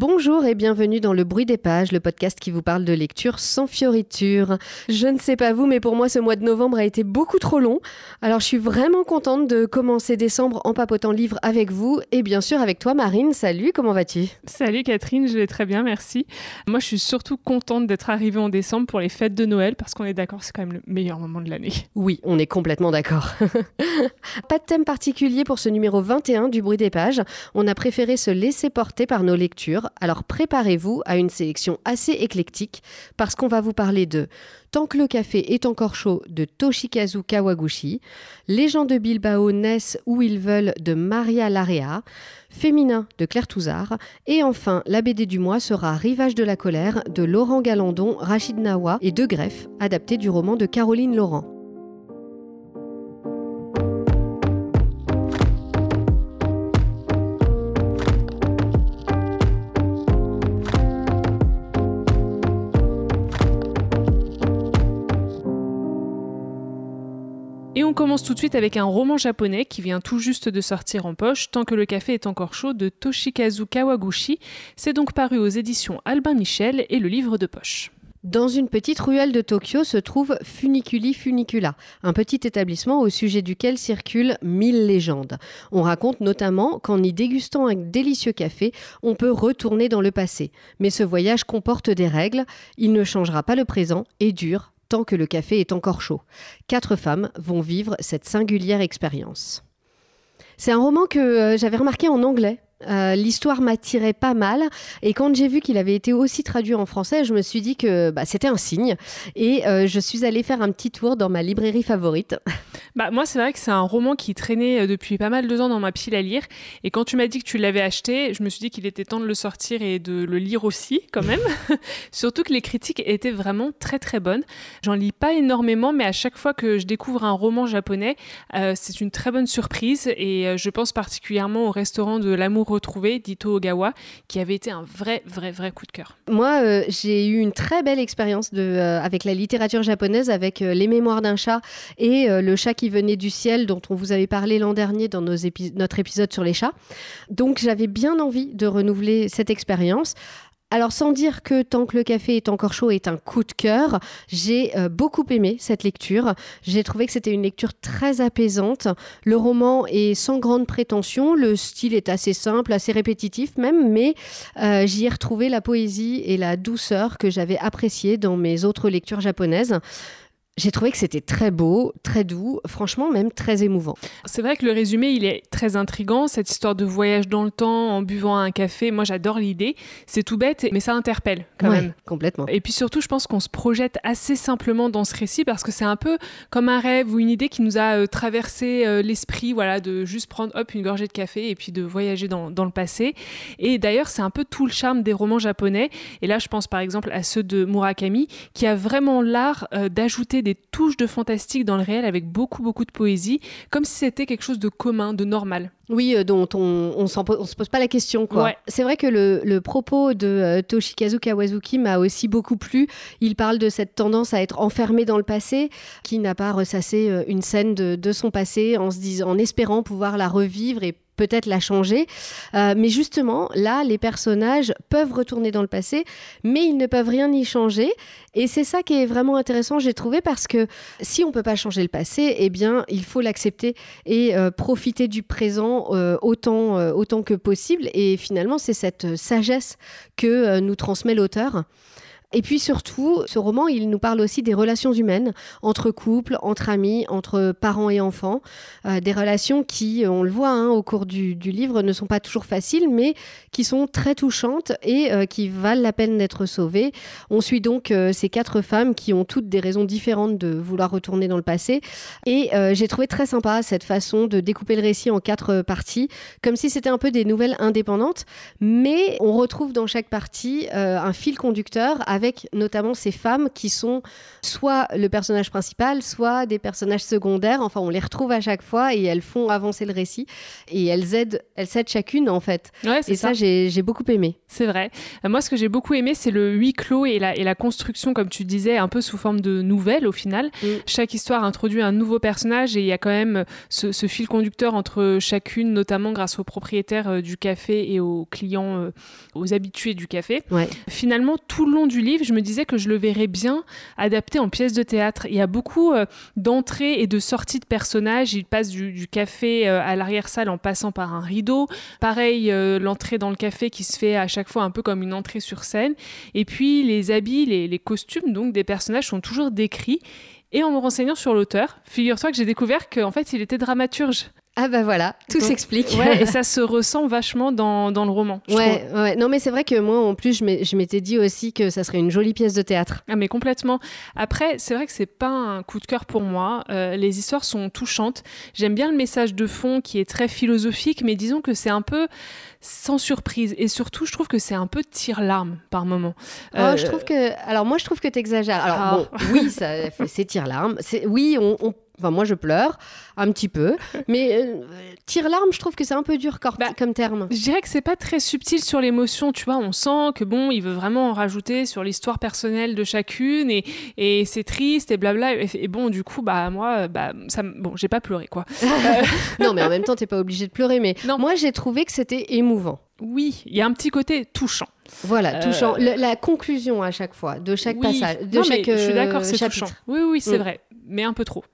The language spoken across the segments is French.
Bonjour et bienvenue dans Le Bruit des Pages, le podcast qui vous parle de lecture sans fioriture. Je ne sais pas vous, mais pour moi ce mois de novembre a été beaucoup trop long. Alors je suis vraiment contente de commencer décembre en papotant livre avec vous et bien sûr avec toi Marine. Salut, comment vas-tu? Salut Catherine, je vais très bien, merci. Moi je suis surtout contente d'être arrivée en décembre pour les fêtes de Noël parce qu'on est d'accord, c'est quand même le meilleur moment de l'année. Oui, on est complètement d'accord. pas de thème particulier pour ce numéro 21 du Bruit des Pages. On a préféré se laisser porter par nos lectures alors préparez-vous à une sélection assez éclectique parce qu'on va vous parler de Tant que le café est encore chaud de Toshikazu Kawaguchi, Les gens de Bilbao naissent où ils veulent de Maria Larrea, Féminin de Claire Touzard, et enfin la BD du mois sera Rivage de la colère de Laurent Galandon, Rachid Nawa et De Greff, adapté du roman de Caroline Laurent. Commence tout de suite avec un roman japonais qui vient tout juste de sortir en poche, Tant que le café est encore chaud, de Toshikazu Kawaguchi. C'est donc paru aux éditions Albin Michel et le livre de poche. Dans une petite ruelle de Tokyo se trouve Funiculi Funicula, un petit établissement au sujet duquel circulent mille légendes. On raconte notamment qu'en y dégustant un délicieux café, on peut retourner dans le passé. Mais ce voyage comporte des règles, il ne changera pas le présent et dure tant que le café est encore chaud. Quatre femmes vont vivre cette singulière expérience. C'est un roman que euh, j'avais remarqué en anglais euh, l'histoire m'attirait pas mal et quand j'ai vu qu'il avait été aussi traduit en français, je me suis dit que bah, c'était un signe et euh, je suis allée faire un petit tour dans ma librairie favorite. Bah, moi, c'est vrai que c'est un roman qui traînait euh, depuis pas mal de temps dans ma pile à lire et quand tu m'as dit que tu l'avais acheté, je me suis dit qu'il était temps de le sortir et de le lire aussi quand même. Surtout que les critiques étaient vraiment très très bonnes. J'en lis pas énormément mais à chaque fois que je découvre un roman japonais, c'est une très bonne surprise et je pense particulièrement au restaurant de l'amour retrouvé Dito Ogawa, qui avait été un vrai, vrai, vrai coup de cœur. Moi, euh, j'ai eu une très belle expérience euh, avec la littérature japonaise, avec euh, Les Mémoires d'un chat et Le chat qui venait du ciel, dont on vous avait parlé l'an dernier dans notre épisode sur les chats. Donc, j'avais bien envie de renouveler cette expérience. Alors sans dire que Tant que le café est encore chaud est un coup de cœur, j'ai euh, beaucoup aimé cette lecture. J'ai trouvé que c'était une lecture très apaisante. Le roman est sans grande prétention, le style est assez simple, assez répétitif même, mais euh, j'y ai retrouvé la poésie et la douceur que j'avais appréciée dans mes autres lectures japonaises. J'ai trouvé que c'était très beau, très doux, franchement même très émouvant. C'est vrai que le résumé, il est très intrigant, cette histoire de voyage dans le temps en buvant un café. Moi, j'adore l'idée. C'est tout bête, mais ça interpelle quand même. Complètement. Et puis surtout, je pense qu'on se projette assez simplement dans ce récit parce que c'est un peu comme un rêve ou une idée qui nous a euh, traversé euh, l'esprit, voilà, de juste prendre hop une gorgée de café et puis de voyager dans, dans le passé. Et d'ailleurs, c'est un peu tout le charme des romans japonais. Et là, je pense par exemple à ceux de Murakami, qui a vraiment l'art euh, d'ajouter des touches de fantastique dans le réel avec beaucoup, beaucoup de poésie, comme si c'était quelque chose de commun, de normal. Oui, euh, dont on ne se pose pas la question. quoi. C'est vrai que le, propos de euh, Toshikazu Kawazuki m'a aussi beaucoup plu. Il parle de cette tendance à être enfermé dans le passé, qui n'a pas ressassé euh, une scène de, de, son passé en, se disant, en espérant pouvoir la revivre et peut-être la changer. Euh, mais justement, là, les personnages peuvent retourner dans le passé, mais ils ne peuvent rien y changer. Et c'est ça qui est vraiment intéressant, j'ai trouvé, parce que si on ne peut pas changer le passé, eh bien, il faut l'accepter et euh, profiter du présent euh, autant, autant que possible. Et finalement, c'est cette sagesse que nous transmet l'auteur. Et puis surtout, ce roman, il nous parle aussi des relations humaines, entre couples, entre amis, entre parents et enfants, euh, des relations qui, on le voit hein, au cours du, livre, ne sont pas toujours faciles, mais qui sont très touchantes et euh, qui valent la peine d'être sauvées. On suit donc euh, ces quatre femmes qui ont toutes des raisons différentes de vouloir retourner dans le passé. Et j'ai trouvé très sympa cette façon de découper le récit en quatre parties, comme si c'était un peu des nouvelles indépendantes, mais on retrouve dans chaque partie un fil conducteur notamment ces femmes qui sont soit le personnage principal, soit des personnages secondaires. Enfin, on les retrouve à chaque fois et elles font avancer le récit et elles aident, elles s'aident chacune en fait. et ça, j'ai beaucoup aimé. C'est vrai. Euh, moi, ce que j'ai beaucoup aimé, c'est le huis clos et la, et la construction, comme tu disais, un peu sous forme de nouvelles au final. Mm. Chaque histoire introduit un nouveau personnage et il y a quand même ce, fil conducteur entre chacune, notamment grâce aux propriétaires euh, du café et aux clients, euh, aux habitués du café. Finalement, tout le long du livre, je me disais que je le verrais bien adapté en pièce de théâtre. Il y a beaucoup d'entrées et de sorties de personnages. Il passe du, café à l'arrière-salle en passant par un rideau. Pareil, l'entrée dans le café qui se fait à chaque fois un peu comme une entrée sur scène. Et puis les habits, les, les costumes donc des personnages sont toujours décrits. Et en me renseignant sur l'auteur, figure-toi que j'ai découvert qu'en fait il était dramaturge. Ah bah voilà, tout s'explique. Ouais, et ça se ressent vachement dans, dans le roman. Ouais, ouais, non mais c'est vrai que moi en plus je m'étais dit aussi que ça serait une jolie pièce de théâtre. Ah mais complètement. Après c'est vrai que c'est pas un coup de cœur pour moi. Euh, les histoires sont touchantes. J'aime bien le message de fond qui est très philosophique, mais disons que c'est un peu sans surprise et surtout je trouve que c'est un peu tire-larme par moment. Oh, je euh, trouve que alors moi je trouve que tu exagères. Alors ah. bon, oui, c'est tire-larme. Oui, on, on Enfin, moi, je pleure un petit peu. Mais euh, tire-larme, je trouve que c'est un peu dur bah, comme terme. Je dirais que c'est pas très subtil sur l'émotion. Tu vois, on sent que bon, il veut vraiment en rajouter sur l'histoire personnelle de chacune et, et c'est triste et blabla. Et, bon, du coup, bah, moi, bah, ça, bon, j'ai pas pleuré, quoi. non, mais en même temps, t'es pas obligé de pleurer. Mais non. moi, j'ai trouvé que c'était émouvant. Oui, il y a un petit côté touchant. Voilà, euh, touchant. la conclusion à chaque fois, de chaque passage, de chaque. je suis d'accord, c'est touchant. Oui, oui, c'est mm. vrai, mais un peu trop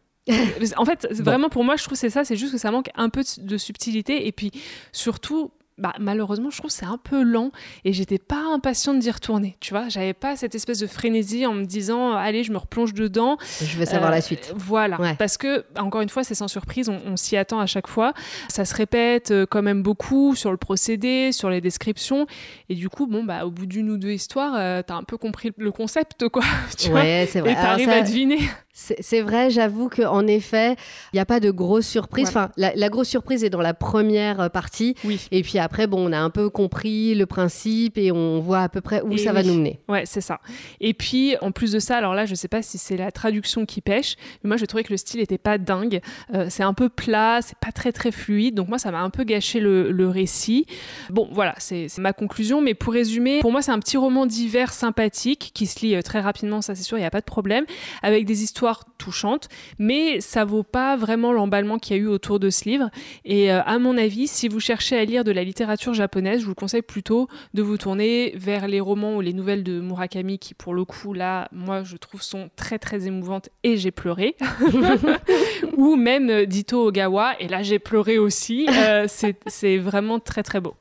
en fait, vraiment pour moi, je trouve c'est ça, c'est juste que ça manque un peu de subtilité et puis surtout bah, malheureusement, je trouve c'est un peu lent et j'étais pas impatiente d'y retourner. Tu vois, j'avais pas cette espèce de frénésie en me disant allez, je me replonge dedans. Je veux savoir la euh, suite. Voilà, parce que encore une fois, c'est sans surprise, on, s'y attend à chaque fois. Ça se répète euh, quand même beaucoup sur le procédé, sur les descriptions et du coup, bon bah au bout d'une ou deux histoires, euh, t'as un peu compris le concept quoi. Tu ouais, c'est vrai. Et t'arrives à deviner. C'est vrai, j'avoue qu'en effet, il n'y a pas de grosse surprise. Enfin, la, grosse surprise est dans la première partie. Oui. Et puis après, bon, on a un peu compris le principe et on voit à peu près où ça va nous mener. Ouais, c'est ça. Et puis, en plus de ça, alors là, je ne sais pas si c'est la traduction qui pêche, mais moi, je trouvais que le style n'était pas dingue. Euh, c'est un peu plat, c'est pas très très fluide. Donc moi, ça m'a un peu gâché le, le récit. Bon, voilà, c'est ma conclusion. Mais pour résumer, pour moi, c'est un petit roman d'hiver sympathique qui se lit euh, très rapidement, ça c'est sûr, il n'y a pas de problème, avec des histoires touchante, mais ça vaut pas vraiment l'emballement qu'il y a eu autour de ce livre. Et euh, à mon avis, si vous cherchez à lire de la littérature japonaise, je vous conseille plutôt de vous tourner vers les romans ou les nouvelles de Murakami, qui pour le coup, là, moi, je trouve sont très très émouvantes et j'ai pleuré. ou même euh, Dito Ogawa, et là j'ai pleuré aussi. Euh, c'est vraiment très très beau.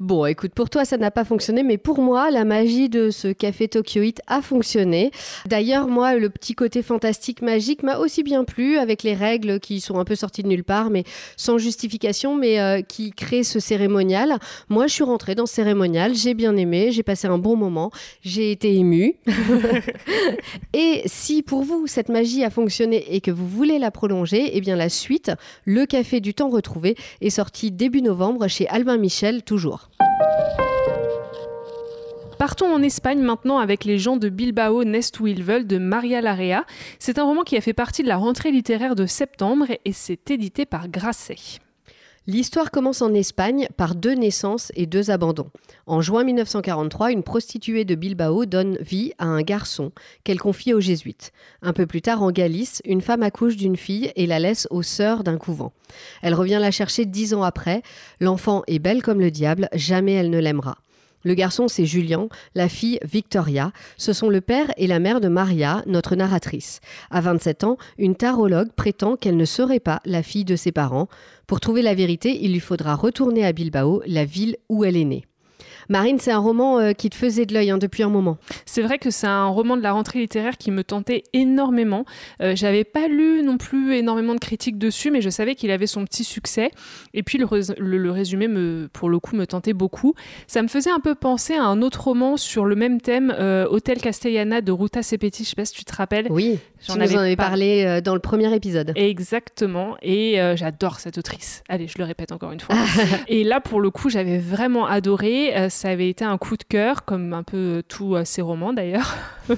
Bon, écoute, pour toi ça n'a pas fonctionné, mais pour moi, la magie de ce café Tokyo a fonctionné. D'ailleurs, moi, le petit côté fantastique magique m'a aussi bien plu, avec les règles qui sont un peu sorties de nulle part, mais sans justification, mais euh, qui créent ce cérémonial. Moi, je suis rentrée dans ce cérémonial, j'ai bien aimé, j'ai passé un bon moment, j'ai été émue. et si pour vous, cette magie a fonctionné et que vous voulez la prolonger, eh bien la suite, Le Café du Temps Retrouvé, est sorti début novembre chez Albin Michel, toujours. Partons en Espagne maintenant avec Les gens de Bilbao Nest où ils veulent de Maria Larrea. C'est un roman qui a fait partie de la rentrée littéraire de septembre et c'est édité par Grasset. L'histoire commence en Espagne par deux naissances et deux abandons. En juin 1943, une prostituée de Bilbao donne vie à un garçon qu'elle confie aux jésuites. Un peu plus tard, en Galice, une femme accouche d'une fille et la laisse aux sœurs d'un couvent. Elle revient la chercher dix ans après. L'enfant est belle comme le diable, jamais elle ne l'aimera. Le garçon, c'est Julien, la fille, Victoria. Ce sont le père et la mère de Maria, notre narratrice. À 27 ans, une tarologue prétend qu'elle ne serait pas la fille de ses parents. Pour trouver la vérité, il lui faudra retourner à Bilbao, la ville où elle est née. Marine, c'est un roman euh, qui te faisait de l'œil hein, depuis un moment. C'est vrai que c'est un roman de la rentrée littéraire qui me tentait énormément. Euh, j'avais pas lu non plus énormément de critiques dessus, mais je savais qu'il avait son petit succès. Et puis le, résumé, me, pour le coup, me tentait beaucoup. Ça me faisait un peu penser à un autre roman sur le même thème, euh, Hôtel Castellana de Ruta Sepeti. Je sais pas si tu te rappelles. Oui, j'en avais parlé dans le premier épisode. Exactement. Et j'adore cette autrice. Allez, je le répète encore une fois. et là, pour le coup, j'avais vraiment adoré ça avait été un coup de cœur, comme un peu tous ces romans d'ailleurs.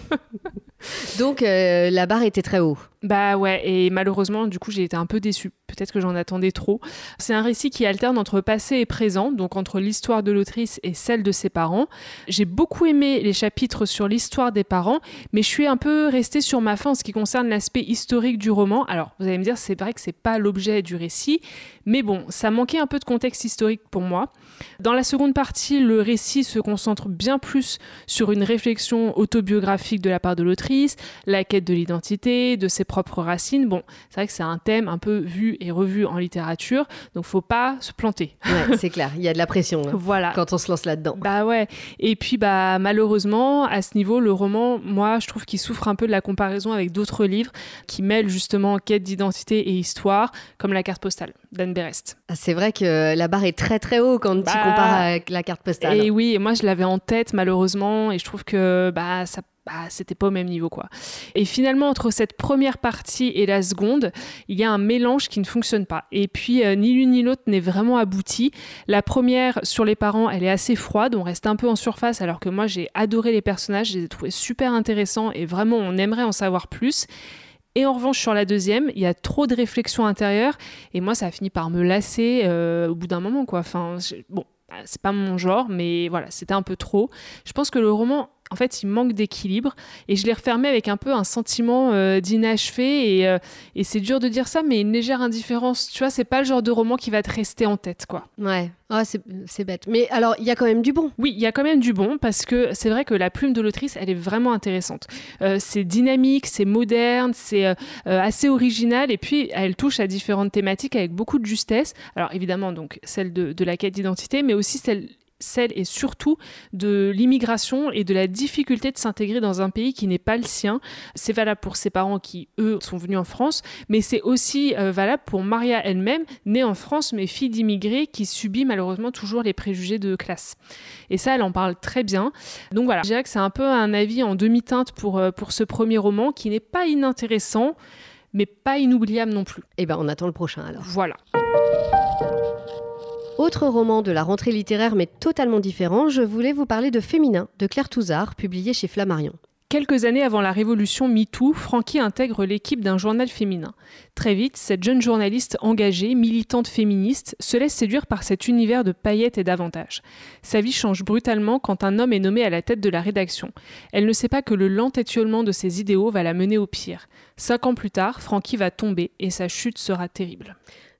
Donc la barre était très haut. Bah ouais, et malheureusement, du coup, j'ai été un peu déçue. Peut-être que j'en attendais trop. C'est un récit qui alterne entre passé et présent, donc entre l'histoire de l'autrice et celle de ses parents. J'ai beaucoup aimé les chapitres sur l'histoire des parents, mais je suis un peu restée sur ma fin en ce qui concerne l'aspect historique du roman. Alors, vous allez me dire, c'est vrai que c'est pas l'objet du récit, mais bon, ça manquait un peu de contexte historique pour moi. Dans la seconde partie, le récit se concentre bien plus sur une réflexion autobiographique de la part de l'autrice, la quête de l'identité, de ses propres racines. Bon, c'est vrai que c'est un thème un peu vu et revu en littérature, donc faut pas se planter. Ouais, c'est clair, il y a de la pression hein, voilà. quand on se lance là-dedans. Bah ouais, et puis bah malheureusement, à ce niveau, le roman, moi, je trouve qu'il souffre un peu de la comparaison avec d'autres livres qui mêlent justement quête d'identité et histoire, comme La carte postale d'Anne Berest. Ah, c'est vrai que la barre est très très haut quand tu bah, compares avec la carte postale. Et oui, et moi je l'avais en tête malheureusement, et je trouve que bah ça bah, c'était pas au même niveau quoi. Et finalement entre cette première partie et la seconde, il y a un mélange qui ne fonctionne pas. Et puis euh, ni l'une ni l'autre n'est vraiment abouti. La première sur les parents, elle est assez froide, on reste un peu en surface alors que moi j'ai adoré les personnages, je les ai trouvés super intéressants et vraiment on aimerait en savoir plus. Et en revanche, sur la deuxième, il y a trop de réflexion intérieure. Et moi, ça a fini par me lasser euh, au bout d'un moment, quoi. Enfin, bon, c'est pas mon genre, mais voilà, c'était un peu trop. Je pense que le roman en fait, il manque d'équilibre. Et je l'ai refermé avec un peu un sentiment euh, d'inachevé. Euh, et, c'est dur de dire ça, mais une légère indifférence. Tu vois, c'est pas le genre de roman qui va te rester en tête, quoi. Ouais. Ah, c'est bête. Mais alors, il y a quand même du bon. Oui, il y a quand même du bon parce que c'est vrai que la plume de l'autrice, elle est vraiment intéressante. Euh, c'est dynamique, c'est moderne, c'est assez original. Et puis, elle touche à différentes thématiques avec beaucoup de justesse. Alors, évidemment, donc, celle de, de la quête d'identité, mais aussi celle celle et surtout de l'immigration et de la difficulté de s'intégrer dans un pays qui n'est pas le sien. C'est valable pour ses parents qui, eux, sont venus en France, mais c'est aussi euh, valable pour Maria elle-même, née en France mais fille d'immigrés qui subit malheureusement toujours les préjugés de classe. Et ça, elle en parle très bien. Donc voilà, je dirais que c'est un peu un avis en demi-teinte pour, euh, pour ce premier roman qui n'est pas inintéressant, mais pas inoubliable non plus. Eh ben, on attend le prochain alors. Voilà. Autre roman de la rentrée littéraire mais totalement différent, je voulais vous parler de Féminin de Claire Touzard, publié chez Flammarion. Quelques années avant la révolution MeToo, Frankie intègre l'équipe d'un journal féminin. Très vite, cette jeune journaliste engagée, militante féministe, se laisse séduire par cet univers de paillettes et d'avantages. Sa vie change brutalement quand un homme est nommé à la tête de la rédaction. Elle ne sait pas que le lent étiolement de ses idéaux va la mener au pire. Cinq ans plus tard, Frankie va tomber et sa chute sera terrible.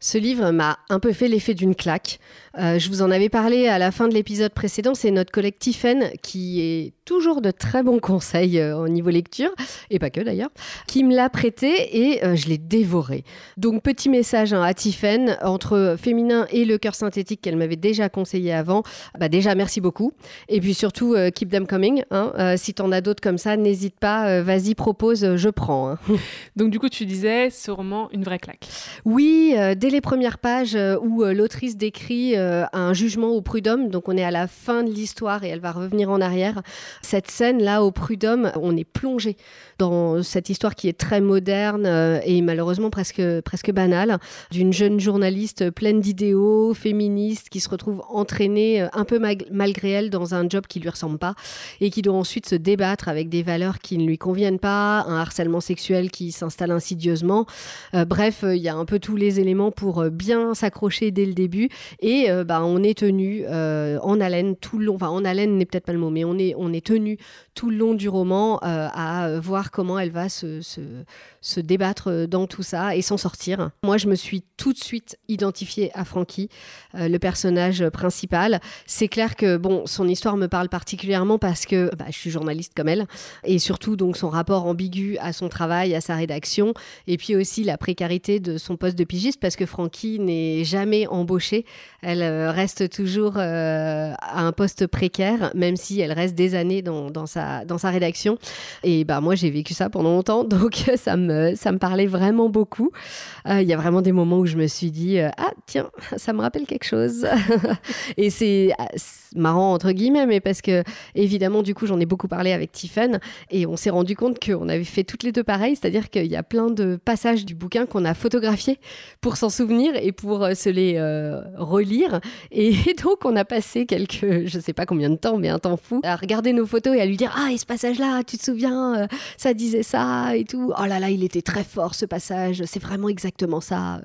Ce livre m'a un peu fait l'effet d'une claque. Euh, je vous en avais parlé à la fin de l'épisode précédent. C'est notre collègue Tiffen, qui est toujours de très bons conseils euh, au niveau lecture, et pas que d'ailleurs, qui me l'a prêté et euh, je l'ai dévoré. Donc petit message hein, à Tiffen, entre féminin et le cœur synthétique qu'elle m'avait déjà conseillé avant. Bah déjà merci beaucoup. Et puis surtout keep them coming. Hein. si t'en as d'autres comme ça, n'hésite pas. vas-y propose, je prends. Hein. Donc du coup tu disais, ce roman une vraie claque. Oui, dès les premières pages où l'autrice décrit euh, un jugement au prud'homme. Donc on est à la fin de l'histoire et elle va revenir en arrière. Cette scène-là au prud'homme, on est plongé dans cette histoire qui est très moderne euh, et malheureusement presque, presque banale, d'une jeune journaliste pleine d'idéaux, féministe, qui se retrouve entraînée euh, un peu malgré elle dans un job qui lui ressemble pas et qui doit ensuite se débattre avec des valeurs qui ne lui conviennent pas, un harcèlement sexuel qui s'installe insidieusement. bref, il y a un peu tous les éléments pour bien s'accrocher dès le début et euh, bah, on est tenu euh, en haleine tout le long, enfin en haleine n'est peut-être pas le mot, mais on est, on est tenu tout le long du roman euh, à voir comment elle va se, se, débattre dans tout ça et s'en sortir. Moi, je me suis tout de suite identifiée à Frankie, le personnage principal. C'est clair que bon, son histoire me parle particulièrement parce que bah, je suis journaliste comme elle et surtout donc son rapport ambigu à son travail, à sa rédaction et puis aussi la précarité de son poste de pigiste parce que Frankie n'est jamais embauchée. Elle euh, reste toujours euh, à un poste précaire, même si elle reste des années dans, sa, dans sa rédaction. Et bah, moi, j'ai vécu ça pendant longtemps, donc ça me, ça me parlait vraiment beaucoup. Euh, il y a vraiment des moments où je me suis dit Ah, tiens, ça me rappelle quelque chose. et c'est marrant, entre guillemets, mais parce que, évidemment, du coup, j'en ai beaucoup parlé avec Tiffen et on s'est rendu compte qu'on avait fait toutes les deux pareil, c'est-à-dire qu'il y a plein de passages du bouquin qu'on a photographiés pour s'en souvenir et pour se les relire. Et donc, on a passé quelques, je sais pas combien de temps, mais un temps fou, à regarder nos photos et à lui dire Ah, et ce passage-là, tu te souviens, ça disait ça et tout. Oh là là, il était très fort ce passage, c'est vraiment exactement ça.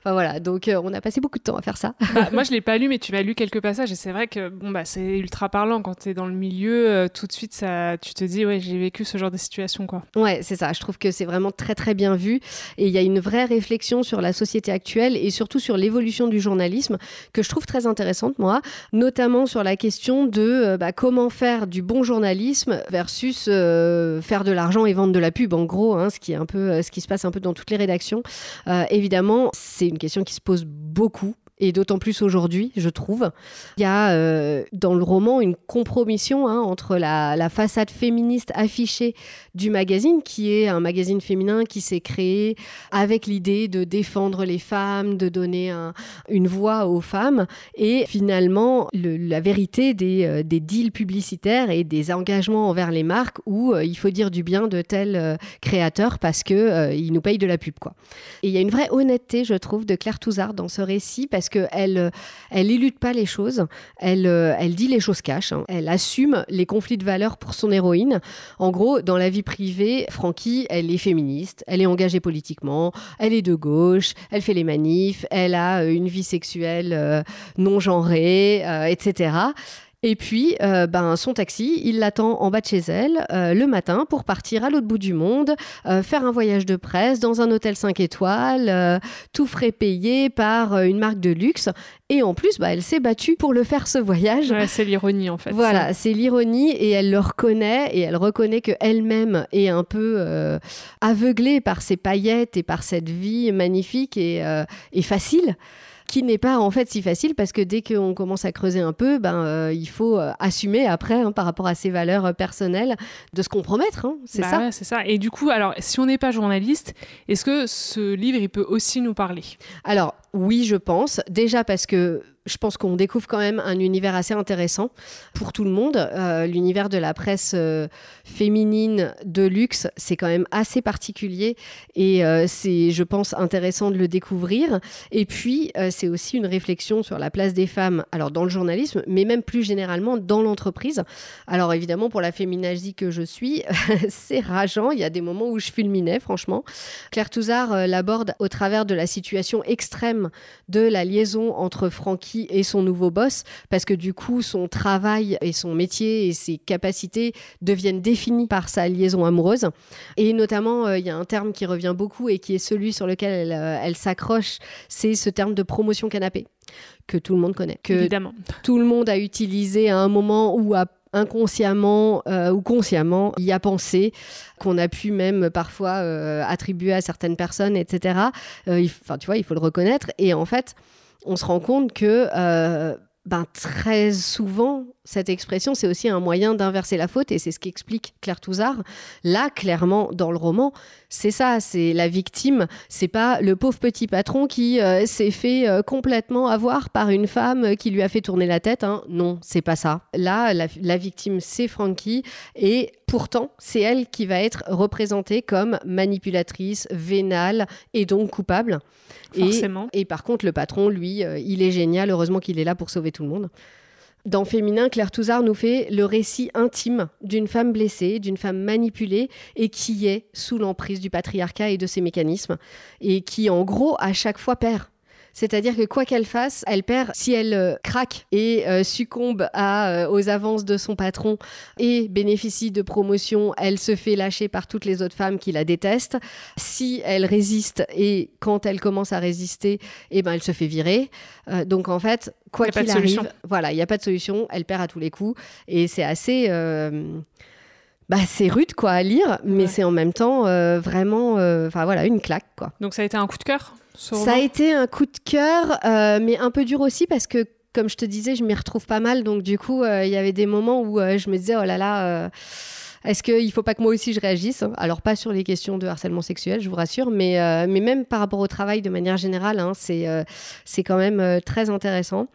Enfin voilà, donc on a passé beaucoup de temps à faire ça. Bah, moi, je l'ai pas lu, mais tu m'as lu quelques passages et c'est vrai que bon, bah, c'est ultra parlant quand tu es dans le milieu. tout de suite, ça, tu te dis Ouais, j'ai vécu ce genre de situation. Quoi. Ouais, c'est ça. Je trouve que c'est vraiment très, très bien vu. Et il y a une vraie réflexion sur la société actuelle et surtout sur l'évolution du journalisme que je trouve très intéressante, moi, notamment sur la question de euh, bah, comment faire du bon journalisme versus euh, faire de l'argent et vendre de la pub, en gros, hein, ce qui est un peu euh, ce qui se passe un peu dans toutes les rédactions. évidemment, c'est une question qui se pose beaucoup et d'autant plus aujourd'hui, je trouve. Il y a euh, dans le roman une compromission hein, entre la, façade féministe affichée du magazine, qui est un magazine féminin qui s'est créé avec l'idée de défendre les femmes, de donner une voix aux femmes, et finalement la vérité des, euh, des, deals publicitaires et des engagements envers les marques où euh, il faut dire du bien de tel créateur parce qu'il nous paye de la pub. Quoi. Et il y a une vraie honnêteté, je trouve, de Claire Touzard dans ce récit parce parce qu'elle euh, elle élude pas les choses, elle, euh, elle dit les choses caches, hein. elle assume les conflits de valeurs pour son héroïne. En gros, dans la vie privée, Frankie, elle est féministe, elle est engagée politiquement, elle est de gauche, elle fait les manifs, elle a euh, une vie sexuelle non genrée, etc. Et puis, euh, ben, son taxi, il l'attend en bas de chez elle euh, le matin pour partir à l'autre bout du monde, euh, faire un voyage de presse dans un hôtel 5 étoiles, tout frais payé par une marque de luxe. Et en plus, bah, elle s'est battue pour le faire ce voyage. c'est l'ironie en fait. Voilà, c'est l'ironie et elle le reconnaît et elle reconnaît qu'elle-même est un peu aveuglée par ses paillettes et par cette vie magnifique et, et facile qui n'est pas en fait si facile parce que dès qu'on commence à creuser un peu, ben, euh, il faut euh, assumer après hein, par rapport à ses valeurs euh, personnelles de se compromettre. Hein, c'est bah ça. c'est ça. Et du coup, alors, si on n'est pas journaliste, est-ce que ce livre, il peut aussi nous parler? Alors, oui, je pense. Déjà parce que je pense qu'on découvre quand même un univers assez intéressant pour tout le monde. Euh, l'univers de la presse euh, féminine de luxe, c'est quand même assez particulier et euh, c'est, je pense, intéressant de le découvrir. Et puis, c'est aussi une réflexion sur la place des femmes, alors dans le journalisme, mais même plus généralement dans l'entreprise. Alors évidemment, pour la féminazie que je suis, c'est rageant. Il y a des moments où je fulminais, franchement. Claire Touzard l'aborde au travers de la situation extrême de la liaison entre Francky et son nouveau boss, parce que du coup, son travail et son métier et ses capacités deviennent définis par sa liaison amoureuse. Et notamment, euh, il y a un terme qui revient beaucoup et qui est celui sur lequel elle, euh, elle s'accroche, c'est ce terme de promotion canapé que tout le monde connaît, que Évidemment. tout le monde a utilisé à un moment ou à inconsciemment euh, ou consciemment y a pensé, qu'on a pu même parfois attribuer à certaines personnes, etc. Enfin, tu vois, il faut le reconnaître. Et en fait, on se rend compte que euh, ben, très souvent, cette expression, c'est aussi un moyen d'inverser la faute, et c'est ce qu'explique Claire Touzard. Là, clairement, dans le roman, c'est ça, c'est la victime, c'est pas le pauvre petit patron qui euh, s'est fait euh, complètement avoir par une femme qui lui a fait tourner la tête. Hein. Non, c'est pas ça. Là, la, victime, c'est Frankie, et pourtant, c'est elle qui va être représentée comme manipulatrice, vénale, et donc coupable. Forcément. Et, par contre, le patron, lui, euh, il est génial. Heureusement qu'il est là pour sauver tout le monde. Dans Féminin, Claire Touzard nous fait le récit intime d'une femme blessée, d'une femme manipulée et qui est sous l'emprise du patriarcat et de ses mécanismes et qui, en gros, à chaque fois perd. C'est-à-dire que quoi qu'elle fasse, elle perd. Si elle euh, craque et euh, succombe à, euh, aux avances de son patron et bénéficie de promotion, elle se fait lâcher par toutes les autres femmes qui la détestent. Si elle résiste et quand elle commence à résister, eh ben, elle se fait virer. donc en fait, quoi qu'il arrive, voilà, il n'y a pas de solution. Elle perd à tous les coups et c'est assez bah, c'est rude quoi à lire, mais c'est en même temps vraiment, enfin voilà, une claque quoi. Donc ça a été un coup de cœur ça a été un coup de cœur, euh, mais un peu dur aussi parce que, comme je te disais, je m'y retrouve pas mal. Donc, du coup, euh, il y avait des moments où euh, je me disais, oh là là Est-ce qu'il ne faut pas que moi aussi je réagisse? Alors, pas sur les questions de harcèlement sexuel, je vous rassure, mais, euh, même par rapport au travail de manière générale, hein, c'est euh, c'est quand même euh, très intéressant.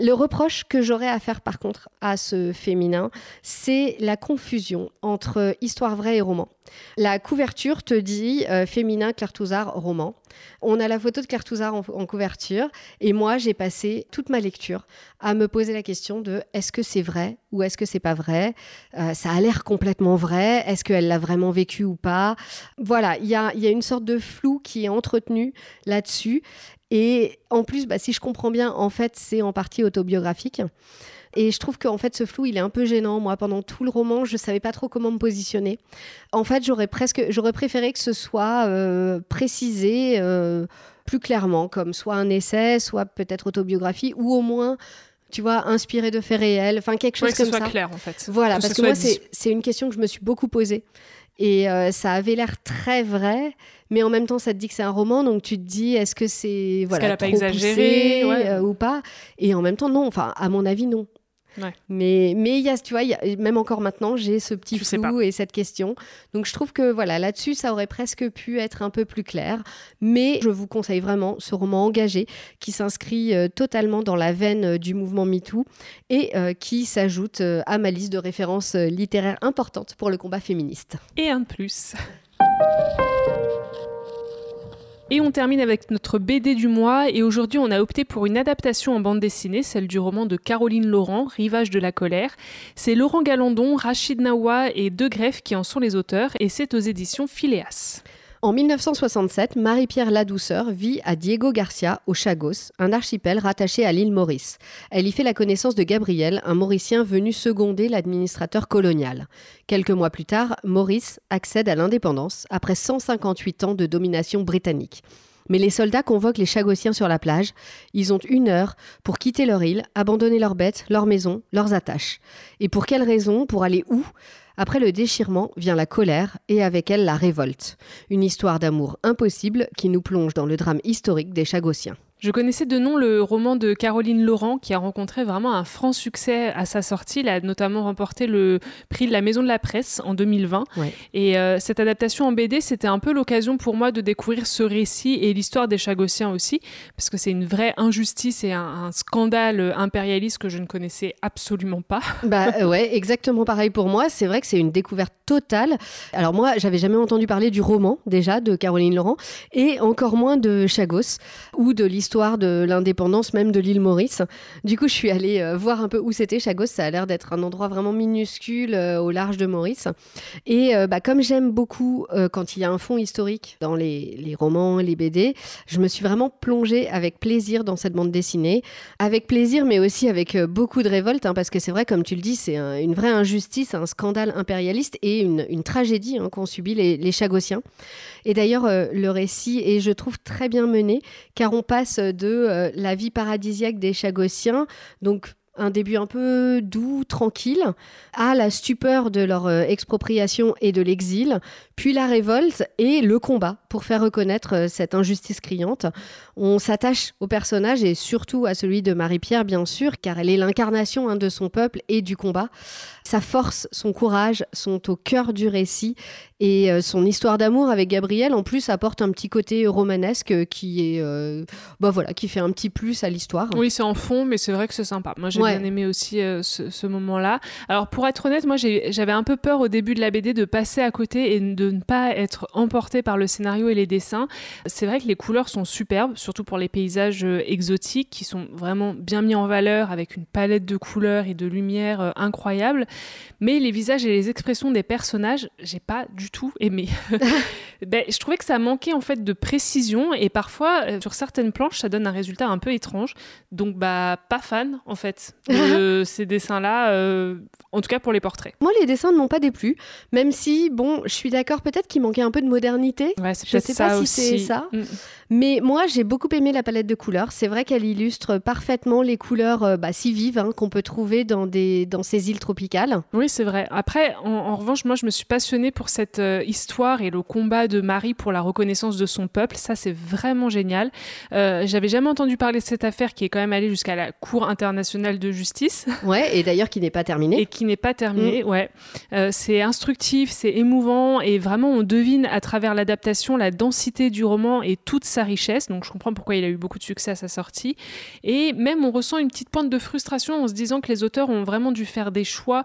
Le reproche que j'aurais à faire par contre à ce féminin, c'est la confusion entre histoire vraie et roman. La couverture te dit féminin Claire Touzard roman. On a la photo de Claire Touzard en, en couverture et moi j'ai passé toute ma lecture à me poser la question de est-ce que c'est vrai? Ou est-ce que c'est pas vrai? Ça a l'air complètement vrai. Est-ce qu'elle l'a vraiment vécu ou pas? Voilà, il y a, y a une sorte de flou qui est entretenu là-dessus. Et en plus, bah, si je comprends bien, en fait, c'est en partie autobiographique. Et je trouve qu'en fait, ce flou, il est un peu gênant. Moi, pendant tout le roman, je ne savais pas trop comment me positionner. En fait, j'aurais presque, j'aurais préféré que ce soit euh, précisé euh, plus clairement, comme soit un essai, soit peut-être autobiographie, ou au moins tu vois, inspiré de faits réels, enfin quelque chose comme ça. Que ce soit clair en fait. Voilà, parce que moi c'est une question que je me suis beaucoup posée. Et euh, ça avait l'air très vrai, mais en même temps, ça te dit que c'est un roman, donc tu te dis, est-ce que c'est voilà, trop pas exagéré? euh, ou pas? Et en même temps, non. Enfin, à mon avis, non. Mais mais il y a, tu vois, même encore maintenant, j'ai ce petit flou et cette question. Donc je trouve que voilà, là-dessus, ça aurait presque pu être un peu plus clair. Mais je vous conseille vraiment ce roman engagé qui s'inscrit euh, totalement dans la veine euh, du mouvement MeToo et euh, qui s'ajoute à ma liste de références littéraires importantes pour le combat féministe. Et un de plus. Et on termine avec notre BD du mois. Et aujourd'hui, on a opté pour une adaptation en bande dessinée, celle du roman de Caroline Laurent, Rivage de la colère. C'est Laurent Galandon, Rachid Nawa et De Greff qui en sont les auteurs. Et c'est aux éditions Phileas. En 1967, Marie-Pierre Ladouceur vit à Diego Garcia, au Chagos, un archipel rattaché à l'île Maurice. Elle y fait la connaissance de Gabriel, un Mauricien venu seconder l'administrateur colonial. Quelques mois plus tard, Maurice accède à l'indépendance après 158 ans de domination britannique. Mais les soldats convoquent les Chagossiens sur la plage. Ils ont une heure pour quitter leur île, abandonner leurs bêtes, leurs maisons, leurs attaches. Et pour quelle raison? Pour aller où? Après le déchirement vient la colère et avec elle la révolte. Une histoire d'amour impossible qui nous plonge dans le drame historique des Chagossiens. Je connaissais de nom le roman de Caroline Laurent qui a rencontré vraiment un franc succès à sa sortie. Il a notamment remporté le prix de la Maison de la Presse en 2020. Et euh, cette adaptation en BD, c'était un peu l'occasion pour moi de découvrir ce récit et l'histoire des Chagossiens aussi, parce que c'est une vraie injustice et un, scandale impérialiste que je ne connaissais absolument pas. Bah euh, ouais, exactement pareil pour moi. C'est vrai que c'est une découverte totale. Alors moi, j'avais jamais entendu parler du roman déjà de Caroline Laurent et encore moins de Chagos ou de l'histoire histoire de l'indépendance même de l'île Maurice. Du coup, je suis allée euh, voir un peu où c'était Chagos. Ça a l'air d'être un endroit vraiment minuscule euh, au large de Maurice. Et euh, bah, comme j'aime beaucoup quand il y a un fond historique dans les, romans, les BD, je me suis vraiment plongée avec plaisir dans cette bande dessinée. Avec plaisir, mais aussi avec beaucoup de révolte, hein, parce que c'est vrai, comme tu le dis, c'est une vraie injustice, un scandale impérialiste et une, tragédie hein, qu'ont subi les, les. Et d'ailleurs, le récit est, je trouve, très bien mené, car on passe de euh, la vie paradisiaque des Chagossiens, donc un début un peu doux, tranquille, à la stupeur de leur euh, expropriation et de l'exil, puis la révolte et le combat pour faire reconnaître euh, cette injustice criante. On s'attache au personnage et surtout à celui de Marie-Pierre, bien sûr, car elle est l'incarnation hein, de son peuple et du combat. Sa force, son courage sont au cœur du récit et euh, son histoire d'amour avec Gabriel, en plus, apporte un petit côté romanesque qui est, euh, bah voilà, qui fait un petit plus à l'histoire. Oui, c'est en fond, mais c'est vrai que c'est sympa. Moi, j'ai bien aimé aussi euh, ce, moment-là. Alors, pour être honnête, moi, j'avais un peu peur au début de la BD de passer à côté et de ne pas être emportée par le scénario et les dessins. C'est vrai que les couleurs sont superbes, surtout pour les paysages exotiques qui sont vraiment bien mis en valeur avec une palette de couleurs et de lumière incroyable. Mais les visages et les expressions des personnages, j'ai pas du tout aimé. ben, je trouvais que ça manquait en fait de précision et parfois euh, sur certaines planches ça donne un résultat un peu étrange. Donc bah pas fan en fait de ces dessins-là, euh, en tout cas pour les portraits. Moi les dessins ne m'ont pas déplu, même si bon je suis d'accord peut-être qu'il manquait un peu de modernité. Ouais, je sais pas si c'est ça. Mm. Mais moi, j'ai beaucoup aimé la palette de couleurs. C'est vrai qu'elle illustre parfaitement les couleurs euh, bah, si vives hein, qu'on peut trouver dans, des, dans ces îles tropicales. Oui, c'est vrai. Après, en, revanche, moi, je me suis passionnée pour cette euh, histoire et le combat de Marie pour la reconnaissance de son peuple. Ça, c'est vraiment génial. Euh, J'avais jamais entendu parler de cette affaire qui est quand même allée jusqu'à la Cour internationale de justice. Ouais, et d'ailleurs qui n'est pas terminée. Et qui n'est pas terminée, mm. ouais. Euh, c'est instructif, c'est émouvant et vraiment on devine à travers l'adaptation la densité du roman et toute sa richesse. Donc je comprends pourquoi il a eu beaucoup de succès à sa sortie. Et même on ressent une petite pointe de frustration en se disant que les auteurs ont vraiment dû faire des choix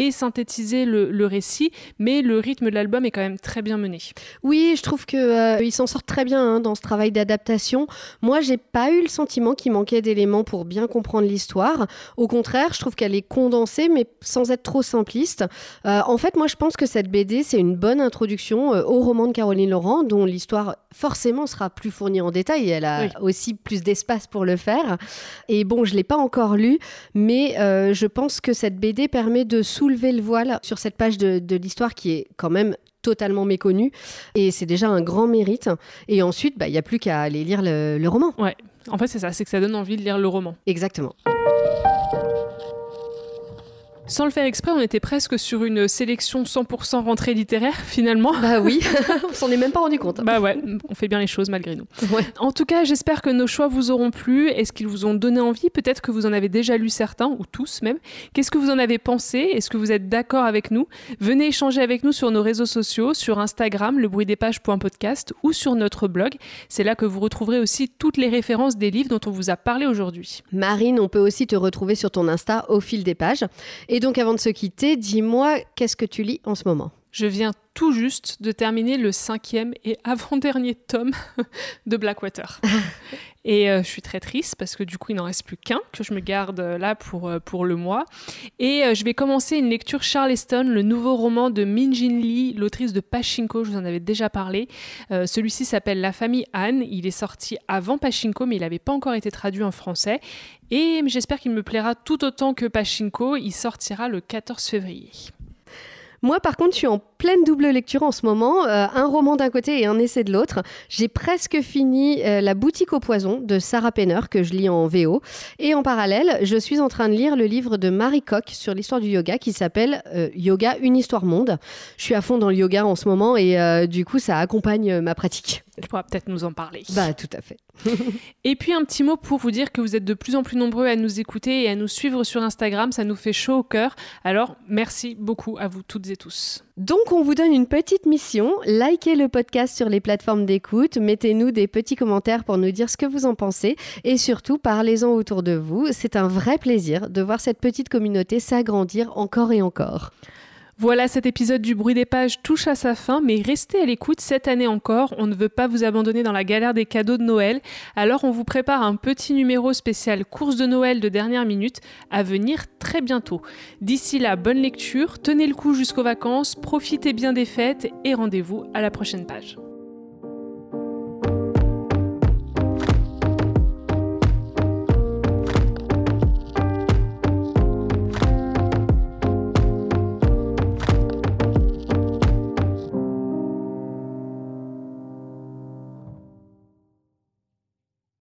et synthétiser le, récit, mais le rythme de l'album est quand même très bien mené. Oui, je trouve que euh, s'en sortent très bien hein, dans ce travail d'adaptation. Moi, j'ai pas eu le sentiment qu'il manquait d'éléments pour bien comprendre l'histoire. Au contraire, je trouve qu'elle est condensée, mais sans être trop simpliste. Euh, en fait, moi, je pense que cette BD, c'est une bonne introduction euh, au roman de Caroline Laurent, dont l'histoire forcément sera plus fournie en détail. Et elle a aussi plus d'espace pour le faire. Et bon, je l'ai pas encore lu, mais je pense que cette BD permet de soulever le voile sur cette page de, l'histoire qui est quand même totalement méconnue. Et c'est déjà un grand mérite. Et ensuite, bah, il n'y a plus qu'à aller lire le, le roman. Ouais, en fait, c'est ça, c'est que ça donne envie de lire le roman. Exactement. Sans le faire exprès, on était presque sur une sélection 100% rentrée littéraire finalement. Bah oui, on s'en est même pas rendu compte. Bah ouais, on fait bien les choses malgré nous. En tout cas, j'espère que nos choix vous auront plu. Est-ce qu'ils vous ont donné envie? Peut-être que vous en avez déjà lu certains, ou tous même. Qu'est-ce que vous en avez pensé? Est-ce que vous êtes d'accord avec nous? Venez échanger avec nous sur nos réseaux sociaux, sur Instagram, lebruitdespages.podcast ou sur notre blog. C'est là que vous retrouverez aussi toutes les références des livres dont on vous a parlé aujourd'hui. Marine, on peut aussi te retrouver sur ton Insta au fil des pages. Et donc avant de se quitter, dis-moi, qu'est-ce que tu lis en ce moment? Je viens tout juste de terminer le cinquième et avant-dernier tome de Blackwater. et euh, je suis très triste parce que du coup, il n'en reste plus qu'un que je me garde euh, là pour, euh, pour le mois. Et je vais commencer une lecture Charleston, le nouveau roman de Min Jin Lee, l'autrice de Pachinko, je vous en avais déjà parlé. Celui-ci s'appelle La famille Anne. Il est sorti avant Pachinko, mais il n'avait pas encore été traduit en français. Et j'espère qu'il me plaira tout autant que Pachinko. Il sortira le 14 février. Moi, par contre, je suis en pleine double lecture en ce moment, euh, un roman d'un côté et un essai de l'autre. J'ai presque fini euh, La boutique au poison de Sarah Penner, que je lis en VO. Et en parallèle, je suis en train de lire le livre de Marie Coq sur l'histoire du yoga qui s'appelle euh, Yoga, une histoire monde. Je suis à fond dans le yoga en ce moment et du coup, ça accompagne ma pratique. Tu pourras peut-être nous en parler. Bah, tout à fait. et puis un petit mot pour vous dire que vous êtes de plus en plus nombreux à nous écouter et à nous suivre sur Instagram. Ça nous fait chaud au cœur. Alors, merci beaucoup à vous toutes et tous. Donc, on vous donne une petite mission. Likez le podcast sur les plateformes d'écoute. Mettez-nous des petits commentaires pour nous dire ce que vous en pensez. Et surtout, parlez-en autour de vous. C'est un vrai plaisir de voir cette petite communauté s'agrandir encore et encore. Voilà, cet épisode du bruit des pages touche à sa fin, mais restez à l'écoute cette année encore. On ne veut pas vous abandonner dans la galère des cadeaux de Noël. Alors on vous prépare un petit numéro spécial course de Noël de dernière minute à venir très bientôt. D'ici là, bonne lecture, tenez le coup jusqu'aux vacances, profitez bien des fêtes et rendez-vous à la prochaine page.